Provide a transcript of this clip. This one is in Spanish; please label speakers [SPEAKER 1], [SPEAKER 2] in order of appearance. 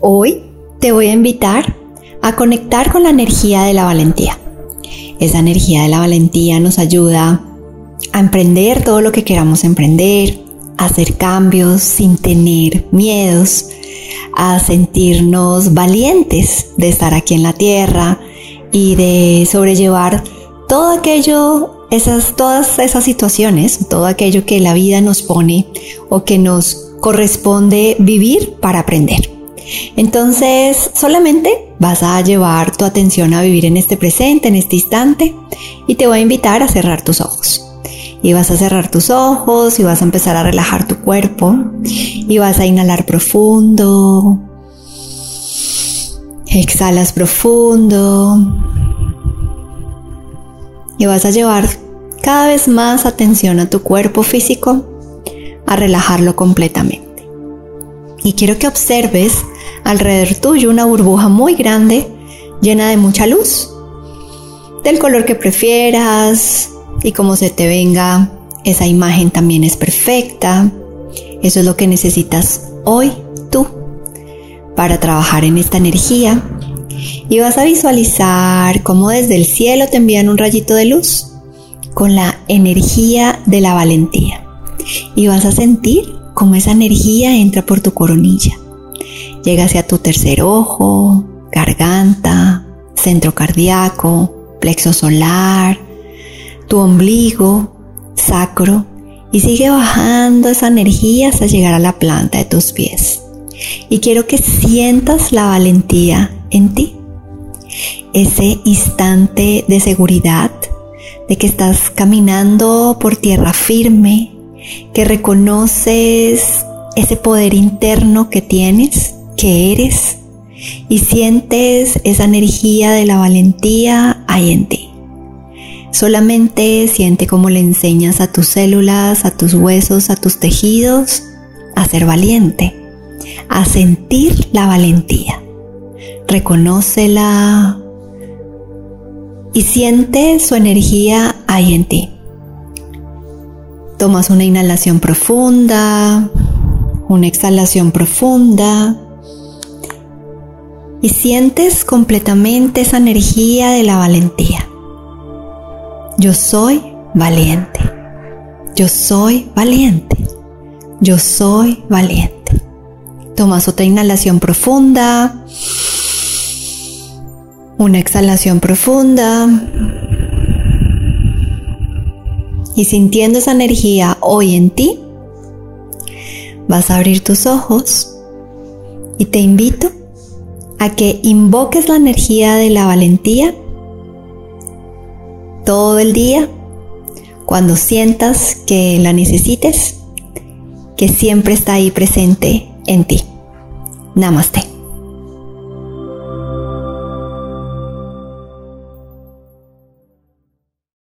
[SPEAKER 1] Hoy te voy a invitar a conectar con la energía de la valentía. Esa energía de la valentía nos ayuda a emprender todo lo que queramos emprender, a hacer cambios sin tener miedos, a sentirnos valientes de estar aquí en la tierra y de sobrellevar todo aquello, esas, todas esas situaciones, todo aquello que la vida nos pone o que nos corresponde vivir para aprender. Entonces, solamente vas a llevar tu atención a vivir en este presente, en este instante, y te voy a invitar a cerrar tus ojos. Y vas a cerrar tus ojos y vas a empezar a relajar tu cuerpo y vas a inhalar profundo. Exhalas profundo. Y vas a llevar cada vez más atención a tu cuerpo físico, a relajarlo completamente. Y quiero que observes alrededor tuyo una burbuja muy grande llena de mucha luz, del color que prefieras y como se te venga, esa imagen también es perfecta. Eso es lo que necesitas hoy tú para trabajar en esta energía. Y vas a visualizar cómo desde el cielo te envían un rayito de luz con la energía de la valentía. Y vas a sentir cómo esa energía entra por tu coronilla Llega hacia tu tercer ojo, garganta, centro cardíaco, plexo solar, tu ombligo, sacro y sigue bajando esa energía hasta llegar a la planta de tus pies. Y quiero que sientas la valentía en ti. Ese instante de seguridad, de que estás caminando por tierra firme, que reconoces ese poder interno que tienes que eres y sientes esa energía de la valentía ahí en ti. Solamente siente cómo le enseñas a tus células, a tus huesos, a tus tejidos a ser valiente, a sentir la valentía. Reconócela y siente su energía ahí en ti. Tomas una inhalación profunda, una exhalación profunda y sientes completamente esa energía de la valentía. Yo soy valiente. Yo soy valiente. Yo soy valiente. Tomas otra inhalación profunda. Una exhalación profunda. Y sintiendo esa energía hoy en ti, vas a abrir tus ojos y te invito a que invoques la energía de la valentía todo el día cuando sientas que la necesites, que siempre está ahí presente en ti. Namaste.